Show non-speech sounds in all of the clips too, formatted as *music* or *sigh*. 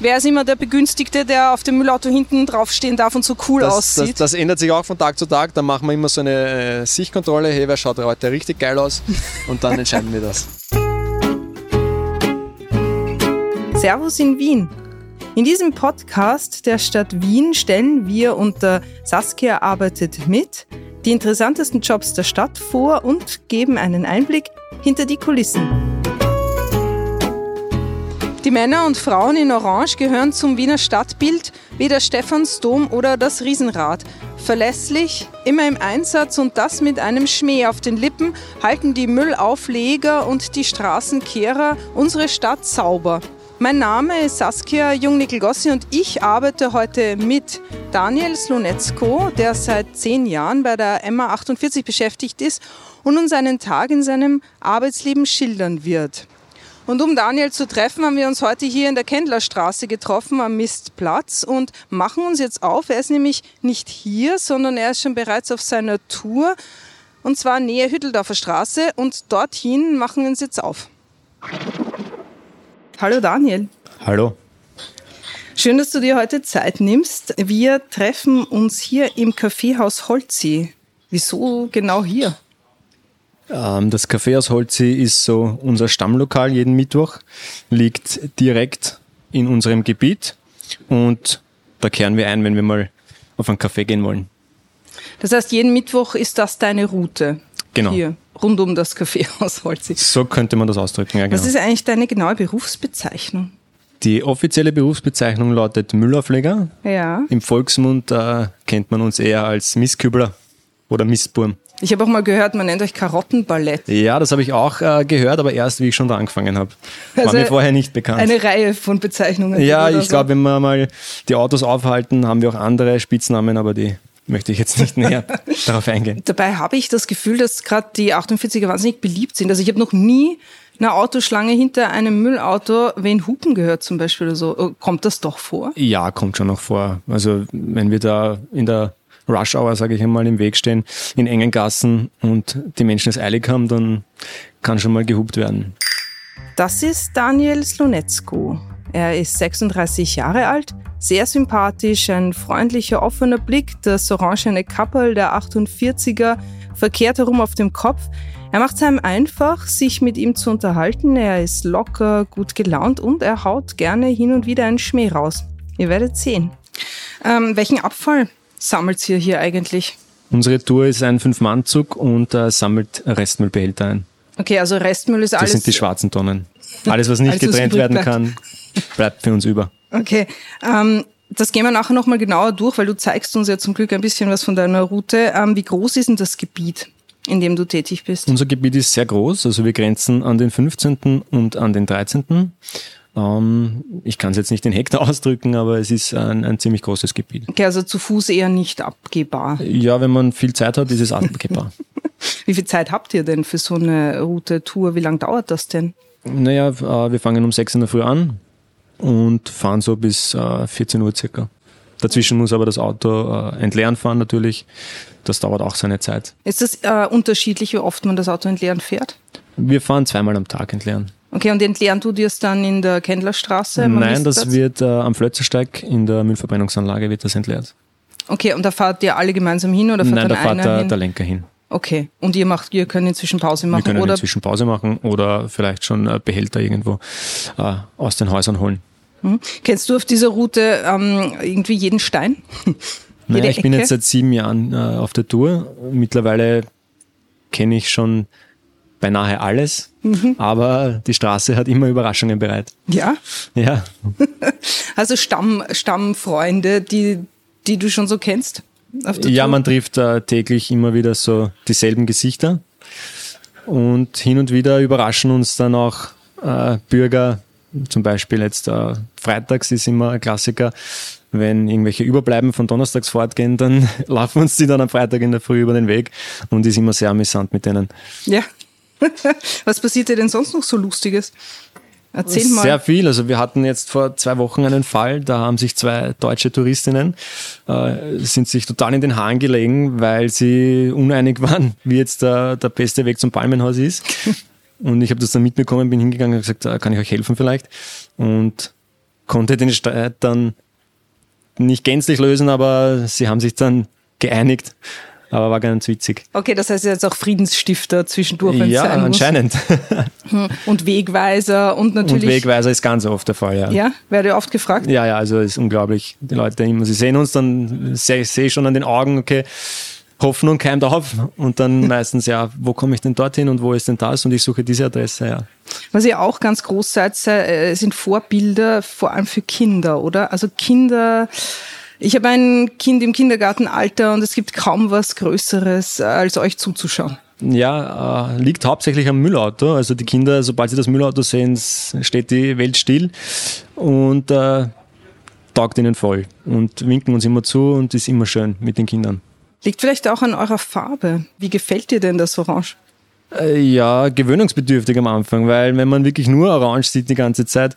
Wer ist immer der Begünstigte, der auf dem Müllauto hinten draufstehen darf und so cool das, aussieht? Das, das, ändert sich auch von Tag zu Tag. Dann machen wir immer so eine äh, Sichtkontrolle. Hey, wer schaut heute richtig geil aus? Und dann entscheiden wir das. *laughs* Servus in Wien. In diesem Podcast der Stadt Wien stellen wir unter Saskia arbeitet mit die interessantesten Jobs der Stadt vor und geben einen Einblick hinter die Kulissen. Die Männer und Frauen in Orange gehören zum Wiener Stadtbild wie der Stephansdom oder das Riesenrad. Verlässlich, immer im Einsatz und das mit einem Schmäh auf den Lippen halten die Müllaufleger und die Straßenkehrer unsere Stadt sauber. Mein Name ist Saskia Jungnickel-Gossi und ich arbeite heute mit Daniel Slonetsko, der seit zehn Jahren bei der MA 48 beschäftigt ist und uns einen Tag in seinem Arbeitsleben schildern wird. Und um Daniel zu treffen, haben wir uns heute hier in der Kendlerstraße getroffen am Mistplatz und machen uns jetzt auf. Er ist nämlich nicht hier, sondern er ist schon bereits auf seiner Tour und zwar nähe Hütteldorfer Straße und dorthin machen wir uns jetzt auf. Hallo Daniel. Hallo. Schön, dass du dir heute Zeit nimmst. Wir treffen uns hier im Kaffeehaus Holzi. Wieso genau hier? Ähm, das Café aus Holzi ist so unser Stammlokal jeden Mittwoch, liegt direkt in unserem Gebiet und da kehren wir ein, wenn wir mal auf einen Café gehen wollen. Das heißt, jeden Mittwoch ist das deine Route? Genau. Hier, rund um das Café *laughs* aus Holzi. So könnte man das ausdrücken, ja genau. Was ist eigentlich deine genaue Berufsbezeichnung? Die offizielle Berufsbezeichnung lautet Müllaufleger. Ja. Im Volksmund äh, kennt man uns eher als Misskübler oder Mistburm. Ich habe auch mal gehört, man nennt euch Karottenballett. Ja, das habe ich auch äh, gehört, aber erst, wie ich schon da angefangen habe. War Also mir vorher nicht bekannt. Eine Reihe von Bezeichnungen. ja, ich so. glaube, wenn wir mal die Autos aufhalten, haben wir auch andere Spitznamen, aber die möchte ich jetzt nicht näher *laughs* darauf eingehen. Dabei habe ich das Gefühl, dass gerade die 48er wahnsinnig beliebt sind. Also ich habe noch nie eine Autoschlange hinter einem Müllauto wen Hupen gehört zum Beispiel oder so. Kommt das doch vor? Ja, kommt schon noch vor. Also wenn wir da in der Rush Hour, sage ich einmal, im Weg stehen, in engen Gassen und die Menschen es eilig haben, dann kann schon mal gehupt werden. Das ist Daniel Slonetsko. Er ist 36 Jahre alt, sehr sympathisch, ein freundlicher, offener Blick, das orangene Kappel der 48er verkehrt herum auf dem Kopf. Er macht es einem einfach, sich mit ihm zu unterhalten. Er ist locker, gut gelaunt und er haut gerne hin und wieder einen Schmäh raus. Ihr werdet sehen. Ähm, welchen Abfall sammelt ihr hier eigentlich? Unsere Tour ist ein Fünf-Mann-Zug und äh, sammelt Restmüllbehälter ein. Okay, also Restmüll ist Das alles. sind die schwarzen Tonnen. Alles, was nicht Alles, was getrennt übrig werden bleibt. kann, bleibt für uns über. Okay, ähm, das gehen wir nachher nochmal genauer durch, weil du zeigst uns ja zum Glück ein bisschen was von deiner Route. Ähm, wie groß ist denn das Gebiet, in dem du tätig bist? Unser Gebiet ist sehr groß, also wir grenzen an den 15. und an den 13. Ähm, ich kann es jetzt nicht in Hektar *laughs* ausdrücken, aber es ist ein, ein ziemlich großes Gebiet. Okay, also zu Fuß eher nicht abgehbar. Ja, wenn man viel Zeit hat, ist es abgehbar. *laughs* Wie viel Zeit habt ihr denn für so eine Route, Tour? Wie lange dauert das denn? naja, äh, wir fangen um 6 in der Früh an und fahren so bis äh, 14 Uhr circa. Dazwischen muss aber das Auto äh, entleeren fahren natürlich. Das dauert auch seine Zeit. Ist das äh, unterschiedlich, wie oft man das Auto entleeren fährt? Wir fahren zweimal am Tag entleeren. Okay, und entleeren tut ihr es dann in der Kendlerstraße? Nein, das wird äh, am Flötzersteig in der Müllverbrennungsanlage wird das entleert. Okay, und da fahrt ihr alle gemeinsam hin oder fährt Nein, da einer der, hin? der Lenker hin. Okay, und ihr macht, ihr könnt inzwischen Pause machen Wir können oder inzwischen Pause machen oder vielleicht schon äh, Behälter irgendwo äh, aus den Häusern holen. Hm? Kennst du auf dieser Route ähm, irgendwie jeden Stein? *laughs* Naja, ich bin Ecke? jetzt seit sieben Jahren äh, auf der Tour. Mittlerweile kenne ich schon beinahe alles, Mhm. aber die Straße hat immer Überraschungen bereit. Ja. Ja, *laughs* Also Stamm, Stammfreunde, die, die du schon so kennst? Ja Tour? man trifft äh, täglich immer wieder so dieselben Gesichter und hin und wieder überraschen uns dann auch äh, Bürger, zum Beispiel jetzt äh, freitags ist immer ein Klassiker, wenn irgendwelche Überbleiben von donnerstags fortgehen, dann *laughs* laufen uns die dann am Freitag in der Früh über den Weg und ist immer sehr amüsant mit denen. Ja. *laughs* Was passiert dir denn sonst noch so Lustiges? Erzähl mal. Sehr viel. Also wir hatten jetzt vor zwei Wochen einen Fall, da haben sich zwei deutsche Touristinnen, äh, sind sich total in den Haaren gelegen, weil sie uneinig *laughs* waren, wie jetzt der, der beste Weg zum Palmenhaus ist. *laughs* Und ich habe das dann mitbekommen, bin hingegangen und gesagt, äh, kann ich euch helfen vielleicht? Und konnte den Streit dann nicht gänzlich lösen, aber sie haben sich dann geeinigt. Aber war ganz witzig. Okay, das heißt jetzt auch Friedensstifter zwischendurch, ja, sein anscheinend. *laughs* Hm. Und Wegweiser und natürlich. Und Wegweiser ist ganz oft der Fall, ja. Ja, werde oft gefragt? Ja, ja, also es ist unglaublich. Die Leute immer, sie sehen uns, dann sehe ich schon an den Augen, okay, Hoffnung keimt auf und dann *laughs* meistens, ja, wo komme ich denn dorthin und wo ist denn das und ich suche diese Adresse, ja. Was ihr auch ganz groß seid, äh, sind Vorbilder, vor allem für Kinder, oder? Also Kinder, ich habe ein Kind im Kindergartenalter und es gibt kaum was Größeres, äh, als euch zuzuschauen. Ja, äh, liegt hauptsächlich am Müllauto. Also die Kinder, sobald sie das Müllauto sehen, steht die Welt still und äh, taugt ihnen voll und winken uns immer zu und ist immer schön mit den Kindern. Liegt vielleicht auch an eurer Farbe. Wie gefällt dir denn das Orange? Äh, ja, gewöhnungsbedürftig am Anfang, weil wenn man wirklich nur Orange sieht die ganze Zeit,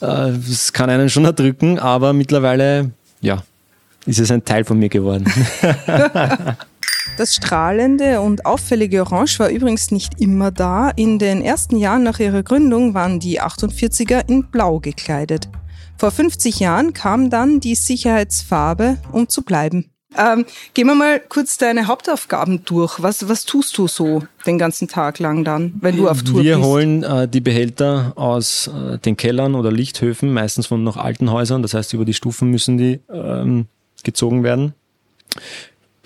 äh, das kann einen schon erdrücken, aber mittlerweile, ja, ist es ein Teil von mir geworden. *laughs* Das strahlende und auffällige Orange war übrigens nicht immer da. In den ersten Jahren nach ihrer Gründung waren die 48er in Blau gekleidet. Vor 50 Jahren kam dann die Sicherheitsfarbe, um zu bleiben. Ähm, gehen wir mal kurz deine Hauptaufgaben durch. Was, was tust du so den ganzen Tag lang dann, wenn du auf Tour Wir bist? Wir holen äh, die Behälter aus äh, den Kellern oder Lichthöfen, meistens von noch alten Häusern. Das heißt, über die Stufen müssen die ähm, gezogen werden.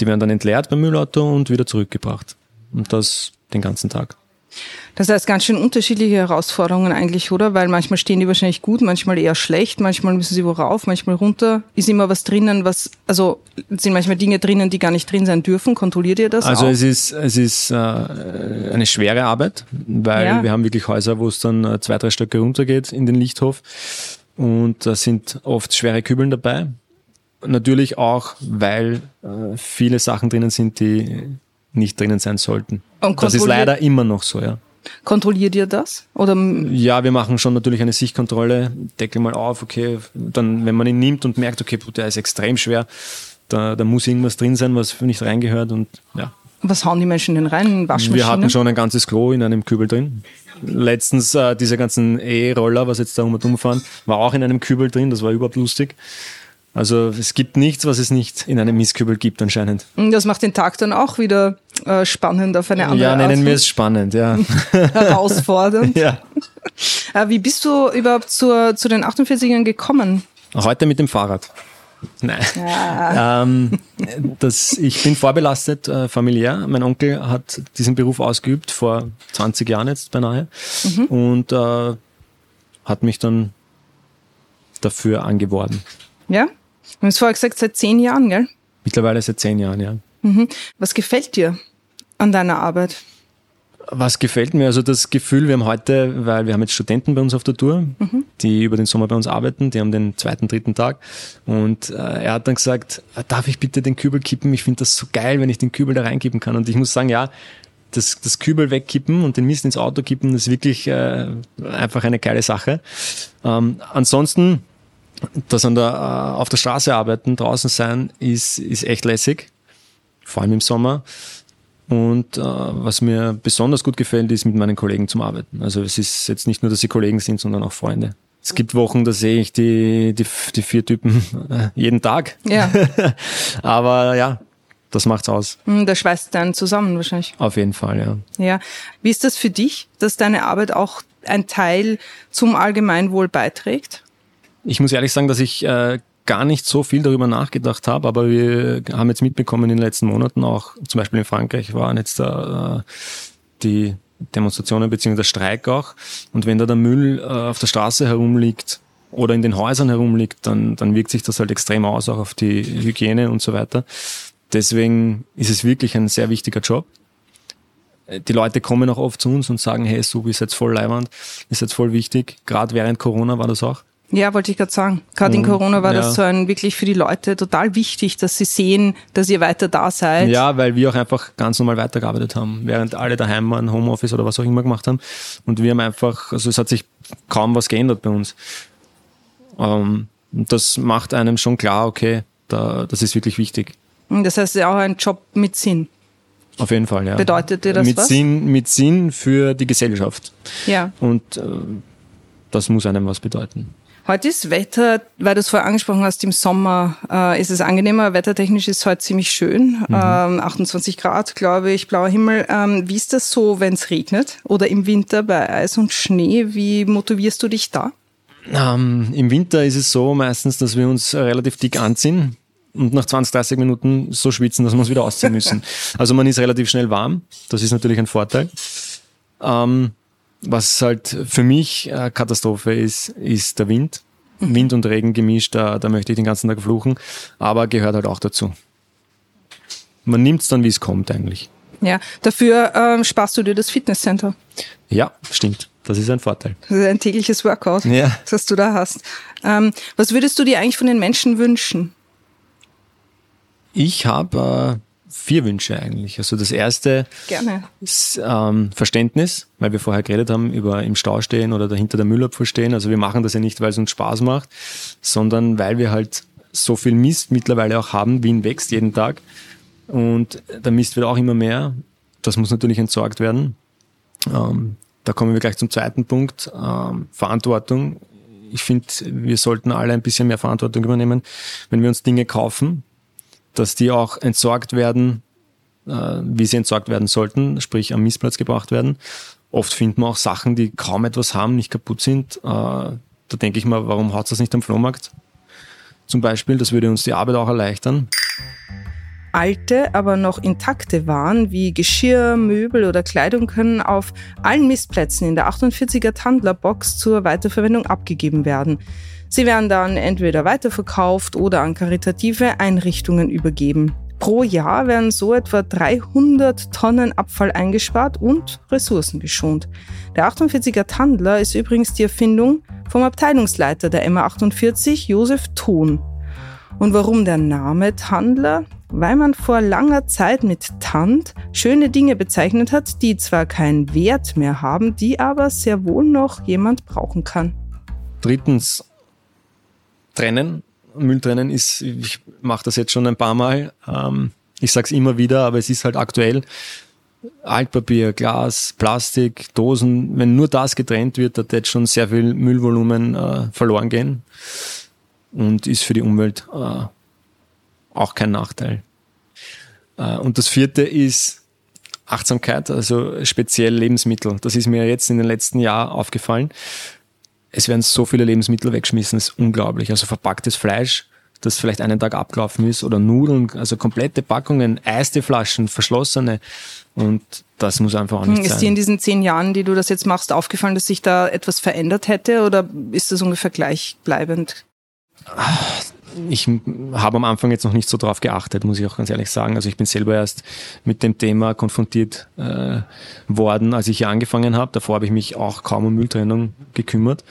Die werden dann entleert beim Müllauto und wieder zurückgebracht. Und das den ganzen Tag. Das heißt, ganz schön unterschiedliche Herausforderungen eigentlich, oder? Weil manchmal stehen die wahrscheinlich gut, manchmal eher schlecht, manchmal müssen sie wo rauf, manchmal runter. Ist immer was drinnen, was, also sind manchmal Dinge drinnen, die gar nicht drin sein dürfen. Kontrolliert ihr das? Also auch? es ist, es ist äh, eine schwere Arbeit, weil ja. wir haben wirklich Häuser, wo es dann äh, zwei, drei Stöcke runtergeht in den Lichthof. Und da sind oft schwere Kübeln dabei. Natürlich auch, weil äh, viele Sachen drinnen sind, die nicht drinnen sein sollten. das ist leider immer noch so, ja. Kontrolliert ihr das? Oder? Ja, wir machen schon natürlich eine Sichtkontrolle, Deckel mal auf, okay, dann, wenn man ihn nimmt und merkt, okay, der ist extrem schwer, da, da muss irgendwas drin sein, was nicht reingehört und ja. Was hauen die Menschen denn rein? Waschmaschine? Wir hatten schon ein ganzes Klo in einem Kübel drin. Letztens äh, diese ganzen E-Roller, was jetzt da um und umfahren, war auch in einem Kübel drin, das war überhaupt lustig. Also es gibt nichts, was es nicht in einem Mistkübel gibt anscheinend. Das macht den Tag dann auch wieder äh, spannend auf eine andere Ja, nennen Art wir es spannend, ja. *laughs* Herausfordernd. ja. Äh, wie bist du überhaupt zur, zu den 48ern gekommen? Heute mit dem Fahrrad. Nein. Ja. Ähm, das, ich bin vorbelastet äh, familiär. Mein Onkel hat diesen Beruf ausgeübt vor 20 Jahren jetzt beinahe mhm. und äh, hat mich dann dafür angeworben. Ja? Du hast vorher gesagt, seit zehn Jahren, gell? Mittlerweile seit zehn Jahren, ja. Mhm. Was gefällt dir an deiner Arbeit? Was gefällt mir? Also das Gefühl, wir haben heute, weil wir haben jetzt Studenten bei uns auf der Tour, mhm. die über den Sommer bei uns arbeiten, die haben den zweiten, dritten Tag. Und äh, er hat dann gesagt, darf ich bitte den Kübel kippen? Ich finde das so geil, wenn ich den Kübel da reinkippen kann. Und ich muss sagen, ja, das, das Kübel wegkippen und den Mist ins Auto kippen, das ist wirklich äh, einfach eine geile Sache. Ähm, ansonsten das an der, äh, auf der Straße arbeiten, draußen sein, ist, ist echt lässig. Vor allem im Sommer. Und äh, was mir besonders gut gefällt, ist mit meinen Kollegen zum Arbeiten. Also es ist jetzt nicht nur, dass sie Kollegen sind, sondern auch Freunde. Es gibt Wochen, da sehe ich die, die, die vier Typen *laughs* äh, jeden Tag. Ja. *laughs* Aber ja, das macht's aus. Hm, da schweißt dann zusammen wahrscheinlich. Auf jeden Fall, ja. Ja. Wie ist das für dich, dass deine Arbeit auch ein Teil zum Allgemeinwohl beiträgt? Ich muss ehrlich sagen, dass ich äh, gar nicht so viel darüber nachgedacht habe, aber wir haben jetzt mitbekommen in den letzten Monaten auch, zum Beispiel in Frankreich waren jetzt da äh, die Demonstrationen bzw. der Streik auch. Und wenn da der Müll äh, auf der Straße herumliegt oder in den Häusern herumliegt, dann, dann wirkt sich das halt extrem aus, auch auf die Hygiene und so weiter. Deswegen ist es wirklich ein sehr wichtiger Job. Die Leute kommen auch oft zu uns und sagen, hey, so ist jetzt voll leibend, ist jetzt voll wichtig. Gerade während Corona war das auch. Ja, wollte ich gerade sagen. Gerade in Corona war ja. das so ein wirklich für die Leute total wichtig, dass sie sehen, dass ihr weiter da seid. Ja, weil wir auch einfach ganz normal weitergearbeitet haben, während alle daheim waren, Homeoffice oder was auch immer gemacht haben. Und wir haben einfach, also es hat sich kaum was geändert bei uns. Ähm, das macht einem schon klar, okay, da, das ist wirklich wichtig. Das heißt, ja auch ein Job mit Sinn. Auf jeden Fall, ja. Bedeutet dir das mit was? Sinn, mit Sinn für die Gesellschaft. Ja. Und äh, das muss einem was bedeuten. Heute ist Wetter, weil du es vorher angesprochen hast, im Sommer äh, ist es angenehmer. Wettertechnisch ist es heute ziemlich schön. Mhm. Ähm, 28 Grad, glaube ich, blauer Himmel. Ähm, wie ist das so, wenn es regnet oder im Winter bei Eis und Schnee? Wie motivierst du dich da? Ähm, Im Winter ist es so meistens, dass wir uns relativ dick anziehen und nach 20, 30 Minuten so schwitzen, dass wir uns wieder ausziehen müssen. *laughs* also man ist relativ schnell warm. Das ist natürlich ein Vorteil. Ähm, was halt für mich äh, Katastrophe ist, ist der Wind. Mhm. Wind und Regen gemischt, da, da möchte ich den ganzen Tag fluchen, aber gehört halt auch dazu. Man nimmt es dann, wie es kommt eigentlich. Ja, dafür ähm, sparst du dir das Fitnesscenter. Ja, stimmt. Das ist ein Vorteil. Das ist ein tägliches Workout, ja. das du da hast. Ähm, was würdest du dir eigentlich von den Menschen wünschen? Ich habe äh, vier Wünsche eigentlich. Also das erste Gerne. ist ähm, Verständnis, weil wir vorher geredet haben über im Stau stehen oder dahinter der Müllabfuhr stehen. Also wir machen das ja nicht, weil es uns Spaß macht, sondern weil wir halt so viel Mist mittlerweile auch haben. Wien wächst jeden Tag und der Mist wird auch immer mehr. Das muss natürlich entsorgt werden. Ähm, da kommen wir gleich zum zweiten Punkt. Ähm, Verantwortung. Ich finde, wir sollten alle ein bisschen mehr Verantwortung übernehmen, wenn wir uns Dinge kaufen, dass die auch entsorgt werden, äh, wie sie entsorgt werden sollten, sprich am Missplatz gebracht werden. Oft findet man auch Sachen, die kaum etwas haben, nicht kaputt sind. Äh, da denke ich mal, warum haut das nicht am Flohmarkt? Zum Beispiel, das würde uns die Arbeit auch erleichtern. Alte, aber noch intakte Waren wie Geschirr, Möbel oder Kleidung können auf allen Mistplätzen in der 48er Tandler-Box zur Weiterverwendung abgegeben werden. Sie werden dann entweder weiterverkauft oder an karitative Einrichtungen übergeben. Pro Jahr werden so etwa 300 Tonnen Abfall eingespart und Ressourcen geschont. Der 48er Tandler ist übrigens die Erfindung vom Abteilungsleiter der MA48, Josef Thon. Und warum der Name Tandler? Weil man vor langer Zeit mit Tand schöne Dinge bezeichnet hat, die zwar keinen Wert mehr haben, die aber sehr wohl noch jemand brauchen kann. Drittens, trennen. Müll trennen ist, ich mache das jetzt schon ein paar Mal. Ähm, ich sage es immer wieder, aber es ist halt aktuell. Altpapier, Glas, Plastik, Dosen, wenn nur das getrennt wird, da wird schon sehr viel Müllvolumen äh, verloren gehen und ist für die Umwelt äh, auch kein Nachteil. Äh, und das vierte ist Achtsamkeit, also speziell Lebensmittel. Das ist mir jetzt in den letzten Jahren aufgefallen es werden so viele Lebensmittel weggeschmissen, das ist unglaublich. Also verpacktes Fleisch, das vielleicht einen Tag abgelaufen ist, oder Nudeln, also komplette Packungen, eiste Flaschen, verschlossene. Und das muss einfach auch nicht ist sein. Ist dir in diesen zehn Jahren, die du das jetzt machst, aufgefallen, dass sich da etwas verändert hätte oder ist das ungefähr gleichbleibend? Ich habe am Anfang jetzt noch nicht so drauf geachtet, muss ich auch ganz ehrlich sagen. Also ich bin selber erst mit dem Thema konfrontiert äh, worden, als ich hier angefangen habe. Davor habe ich mich auch kaum um Mülltrennung gekümmert.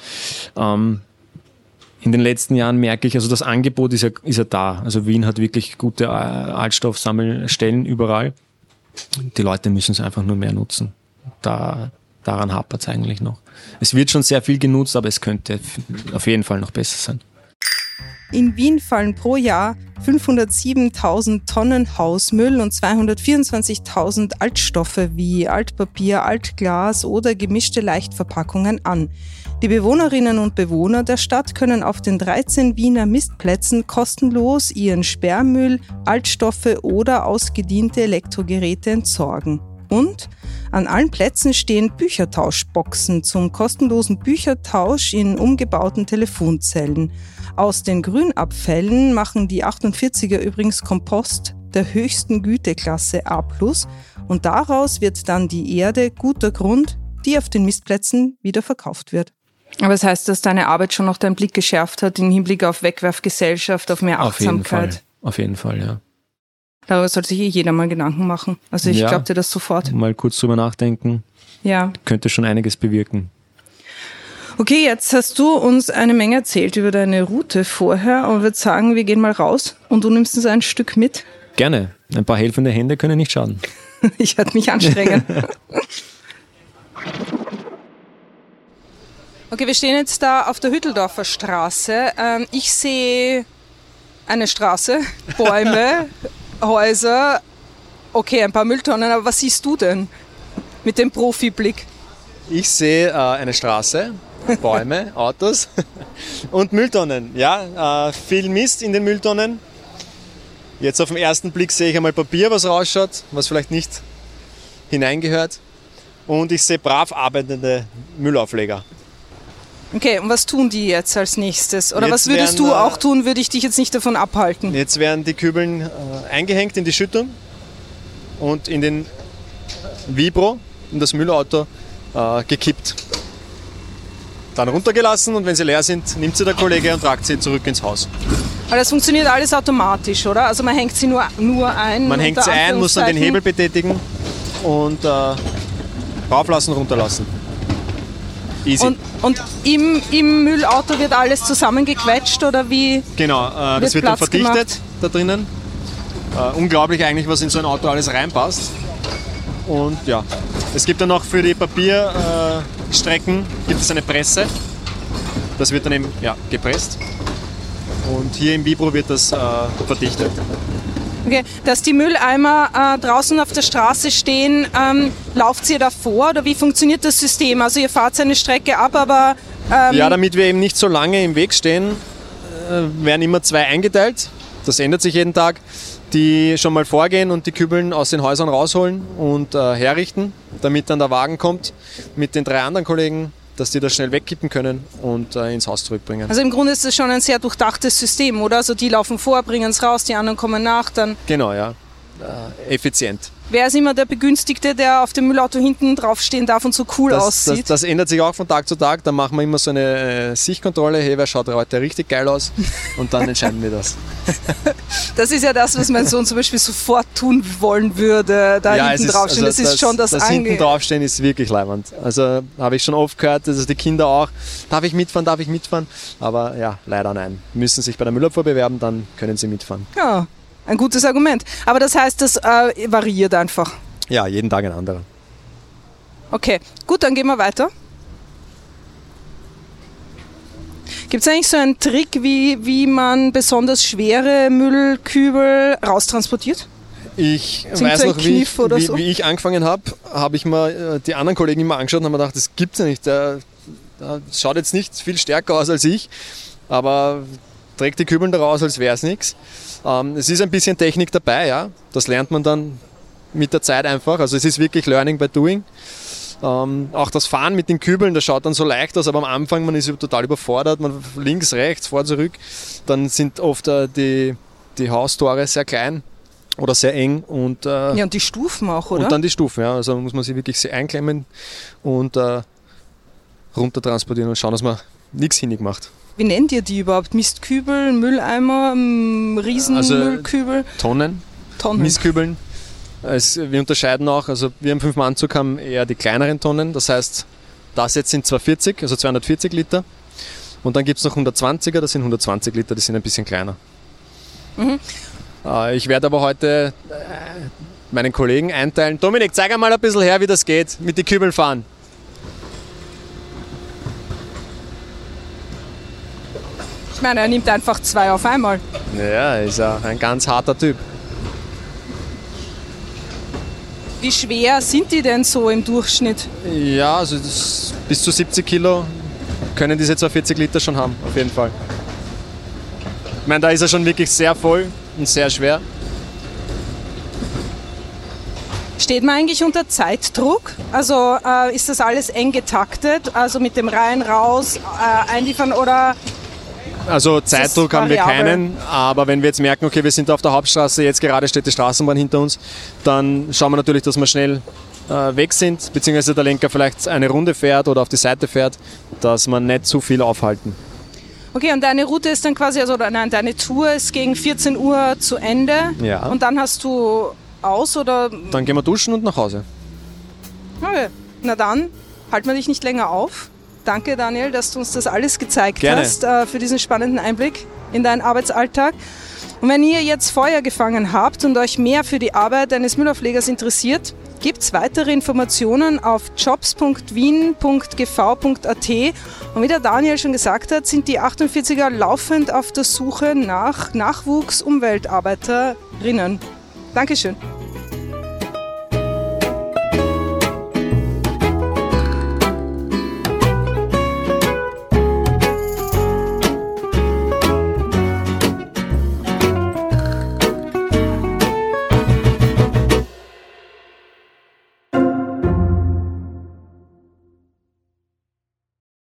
Ähm, in den letzten Jahren merke ich, also das Angebot ist ja, ist ja da. Also Wien hat wirklich gute äh, Altstoffsammelstellen überall. Die Leute müssen es einfach nur mehr nutzen. Da, daran hapert es eigentlich noch. Es wird schon sehr viel genutzt, aber es könnte auf jeden Fall noch besser sein. In Wien fallen pro Jahr 507.000 Tonnen Hausmüll und 224.000 Altstoffe wie Altpapier, Altglas oder gemischte Leichtverpackungen an. Die Bewohnerinnen und Bewohner der Stadt können auf den 13 Wiener Mistplätzen kostenlos ihren Sperrmüll, Altstoffe oder ausgediente Elektrogeräte entsorgen. Und an allen Plätzen stehen Büchertauschboxen zum kostenlosen Büchertausch in umgebauten Telefonzellen. Aus den Grünabfällen machen die 48er übrigens Kompost der höchsten Güteklasse A+, und daraus wird dann die Erde guter Grund, die auf den Mistplätzen wieder verkauft wird. Aber das heißt, dass deine Arbeit schon noch deinen Blick geschärft hat im Hinblick auf Wegwerfgesellschaft, auf mehr Achtsamkeit. Auf jeden Fall, auf jeden Fall ja. Darüber sollte sich eh jeder mal Gedanken machen. Also ich ja, glaube dir das sofort. Mal kurz drüber nachdenken. Ja. Könnte schon einiges bewirken. Okay, jetzt hast du uns eine Menge erzählt über deine Route vorher und würde sagen, wir gehen mal raus und du nimmst uns ein Stück mit. Gerne. Ein paar helfende Hände können nicht schaden. *laughs* ich werde mich anstrengen. *laughs* okay, wir stehen jetzt da auf der Hütteldorfer Straße. Ähm, ich sehe eine Straße, Bäume, *laughs* Häuser, okay, ein paar Mülltonnen, aber was siehst du denn mit dem Profiblick? Ich sehe äh, eine Straße, Bäume, *laughs* Autos und Mülltonnen. Ja, äh, viel Mist in den Mülltonnen. Jetzt auf den ersten Blick sehe ich einmal Papier, was rausschaut, was vielleicht nicht hineingehört. Und ich sehe brav arbeitende Müllaufleger. Okay, und was tun die jetzt als nächstes? Oder Jetzt was würdest werden, du auch tun, würde ich dich jetzt nicht davon abhalten? Jetzt werden die Kübeln äh, eingehängt in die Schüttung und in den Vibro, in das Müllauto, äh, gekippt. Dann runtergelassen und wenn sie leer sind, nimmt sie der Kollege und tragt sie zurück ins Haus. Aber das funktioniert alles automatisch, oder? Also man hängt sie nur, nur ein. Man hängt sie ein, muss dann den. Hebel betätigen und äh, rauflassen, runterlassen. Easy. Und, und im, im Müllauto wird alles zusammengequetscht oder wie? genau, äh, das wird wird dann Platz verdichtet gemacht. da drinnen. Äh, unglaublich eigentlich, was in so ein Auto alles reinpasst. Und ja, es gibt dann noch für die Papierstrecken äh, gibt es eine Presse. Das wird dann eben ja, gepresst. Und hier im Vibro wird das äh, verdichtet. Okay, dass die Mülleimer äh, draußen auf der Straße stehen, ähm, lauft ihr davor oder wie funktioniert das System? Also ihr fahrt eine Strecke ab, aber ähm, Ja, damit wir eben nicht so lange im Weg stehen, äh, werden immer zwei eingeteilt. Das ändert sich jeden Tag, die schon mal vorgehen und die Kübeln aus den Häusern rausholen und äh, herrichten, damit dann der Wagen kommt mit den drei anderen Kollegen, dass die das schnell wegkippen können und äh, ins Haus zurückbringen. also im Grunde ist das schon ein sehr durchdachtes System, oder? Also die laufen vor, bringen es raus, die anderen kommen nach, dann Genau, ja. Äh, effizient. wer ist immer der Begünstigte, der auf dem Müllauto hinten draufstehen darf und so cool Das, das, aussieht. das ändert sich auch von Tag zu Tag. Da machen wir immer so eine äh, Sichtkontrolle. Hey, wer schaut heute richtig geil aus? Und dann entscheiden wir das. *laughs* Das ist ja das, was mein Sohn zum Beispiel sofort tun wollen würde, da Ja, hinten ist- draufstehen. also das ist schon das, Das Ange hinten draufstehen ist wirklich leibend. Also habe ich schon oft gehört, also die Kinder auch, darf ich mitfahren, darf ich mitfahren? Aber ja, leider nein. Müssen sich bei der Müllabfuhr bewerben, dann können sie mitfahren. Ja, ein gutes Argument. Aber das heißt, das äh, variiert einfach. Ja, jeden Tag ein anderer. Okay, gut, dann gehen wir weiter. Gibt es eigentlich so einen Trick, wie, wie man besonders schwere Müllkübel raustransportiert? Ich Sind weiß so noch, wie ich, wie, so? wie ich angefangen habe, habe ich mir äh, die anderen Kollegen immer angeschaut und habe mir gedacht, das gibt's ja nicht. Der, der schaut jetzt nicht viel stärker aus als ich, aber trägt die Kübeln daraus, als wäre es nichts. Ähm, es ist ein bisschen Technik dabei, ja. Das lernt man dann mit der Zeit einfach. Also es ist wirklich Learning by Doing. Ähm, auch das Fahren mit den Kübeln, das schaut dann so leicht aus, aber am Anfang man ist total überfordert, man links, rechts, vor, zurück. Dann sind oft äh, die, die Haustore sehr klein oder sehr eng und, äh, Ja, und die Stufen auch, oder? und dann die Stufen. Ja. Also muss man sie wirklich sehr einklemmen und äh, runter transportieren und schauen, dass man nichts hinig macht. Wie nennt ihr die überhaupt? Mistkübel, Mülleimer, m, Riesenmüllkübel, Tonnen, Tonnen? Mistkübeln. Es, wir unterscheiden auch, also wir im Fünf-Mann-Zug haben eher die kleineren Tonnen, das heißt, das jetzt sind 240, also 240 Liter. Und dann gibt es noch 120er, das sind 120 Liter, die sind ein bisschen kleiner. Äh, ich werde aber heute äh, meinen Kollegen einteilen. Dominik, zeig einmal ein bisschen her, wie das geht, mit den Kübeln fahren. Ich meine, er nimmt einfach zwei auf einmal. Ja, ist ein ganz harter Typ. Wie schwer sind die denn so im Durchschnitt? Ja, also bis zu 70 Kilo können diese 240 Liter schon haben, auf jeden Fall. Ich meine, da ist er schon wirklich sehr voll und sehr schwer. Steht man eigentlich unter Zeitdruck? Also äh, ist das alles eng getaktet? Also mit dem rein, raus, äh, einliefern oder Also Zeitdruck haben wir keinen, aber wenn wir jetzt merken, okay, wir sind auf der Hauptstraße, jetzt gerade steht die Straßenbahn hinter uns, dann schauen wir natürlich, dass wir schnell äh, weg sind, beziehungsweise der Lenker vielleicht eine Runde fährt oder auf die Seite fährt, dass wir nicht zu viel aufhalten. Okay, und deine Route ist dann quasi, also nein, deine Tour ist gegen 14 Uhr zu Ende. Ja. Und dann hast du aus oder. Dann gehen wir duschen und nach Hause. Okay. Na dann, halten wir dich nicht länger auf. Danke, Daniel, dass du uns das alles gezeigt Gerne. hast, äh, für diesen spannenden Einblick in deinen Arbeitsalltag. Und wenn ihr jetzt Feuer gefangen habt und euch mehr für die Arbeit eines Müllauflegers interessiert, gibt's weitere Informationen auf jobs.wien.gv.at. Und wie der Daniel schon gesagt hat, sind die 48er laufend auf der Suche nach Nachwuchs-Umweltarbeiterinnen. Dankeschön.